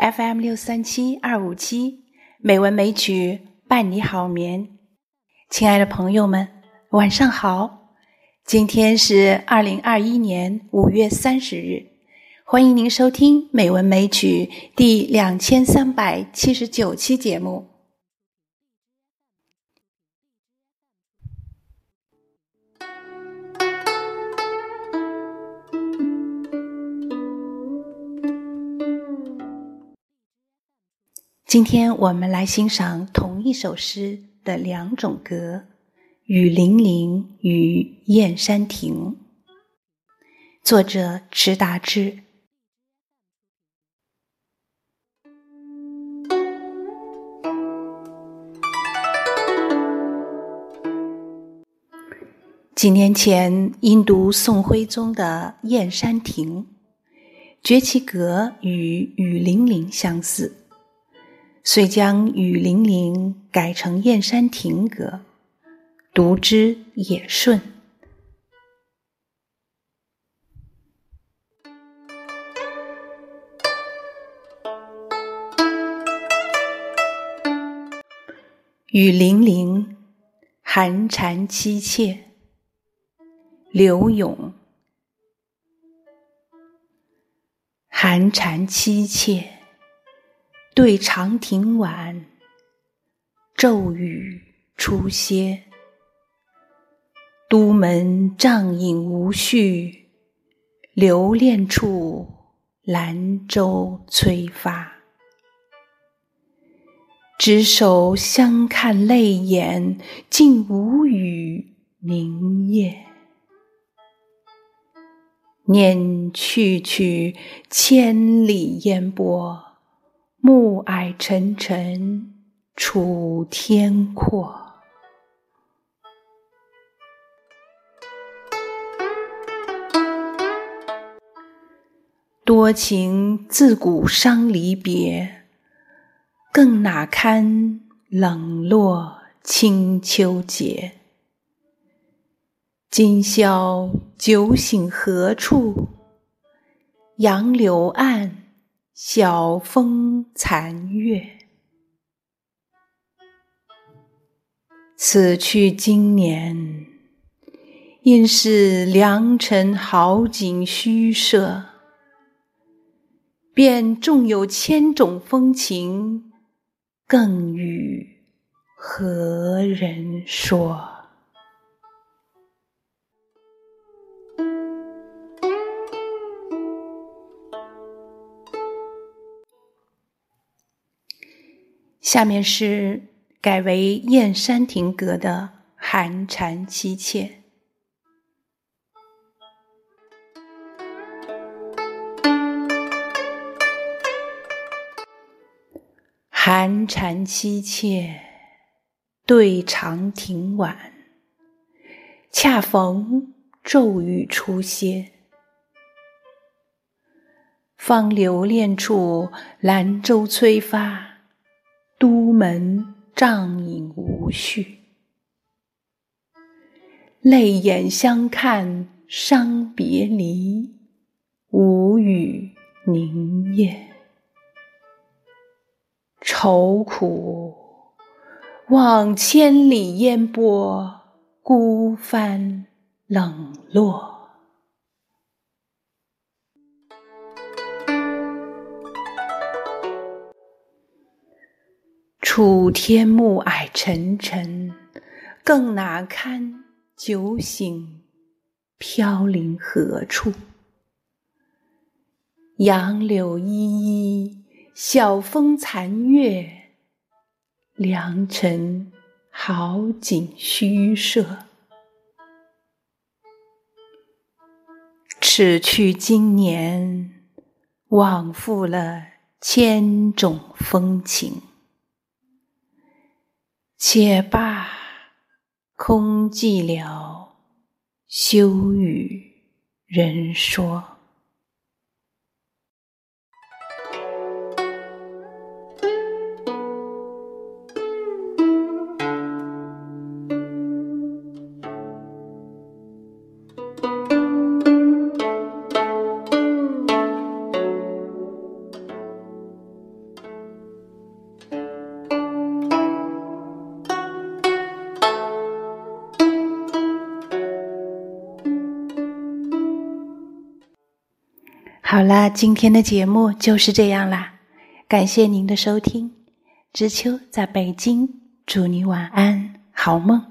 FM 六三七二五七，美文美曲伴你好眠。亲爱的朋友们，晚上好！今天是二零二一年五月三十日，欢迎您收听《美文美曲》第两千三百七十九期节目。今天我们来欣赏同一首诗的两种格，《雨霖铃》与《燕山亭》。作者迟达之。几年前，因读宋徽宗的《燕山亭》，觉其格与《雨霖铃》相似。遂将《雨霖铃》改成《燕山亭》阁，读之也顺。《雨霖铃》寒蝉凄切，柳永。寒蝉凄切。对长亭晚，骤雨初歇。都门帐饮无绪，留恋处，兰舟催发。执手相看泪眼，竟无语凝噎。念去去，千里烟波。暮霭沉沉，楚天阔。多情自古伤离别，更哪堪冷落清秋节。今宵酒醒何处？杨柳岸。晓风残月，此去经年，应是良辰好景虚设。便纵有千种风情，更与何人说？下面是改为燕山亭阁的寒蝉凄切。寒蝉凄切，对长亭晚，恰逢骤雨初歇。方留恋处，兰舟催发。都门帐饮无绪，泪眼相看伤别离，无语凝噎。愁苦望千里烟波，孤帆冷落。楚天暮霭沉沉，更哪堪酒醒飘零何处？杨柳依依，晓风残月，良辰好景虚设。此去经年，枉负了千种风情。且罢，空寂了，休与人说。好啦，今天的节目就是这样啦，感谢您的收听。知秋在北京，祝你晚安，好梦。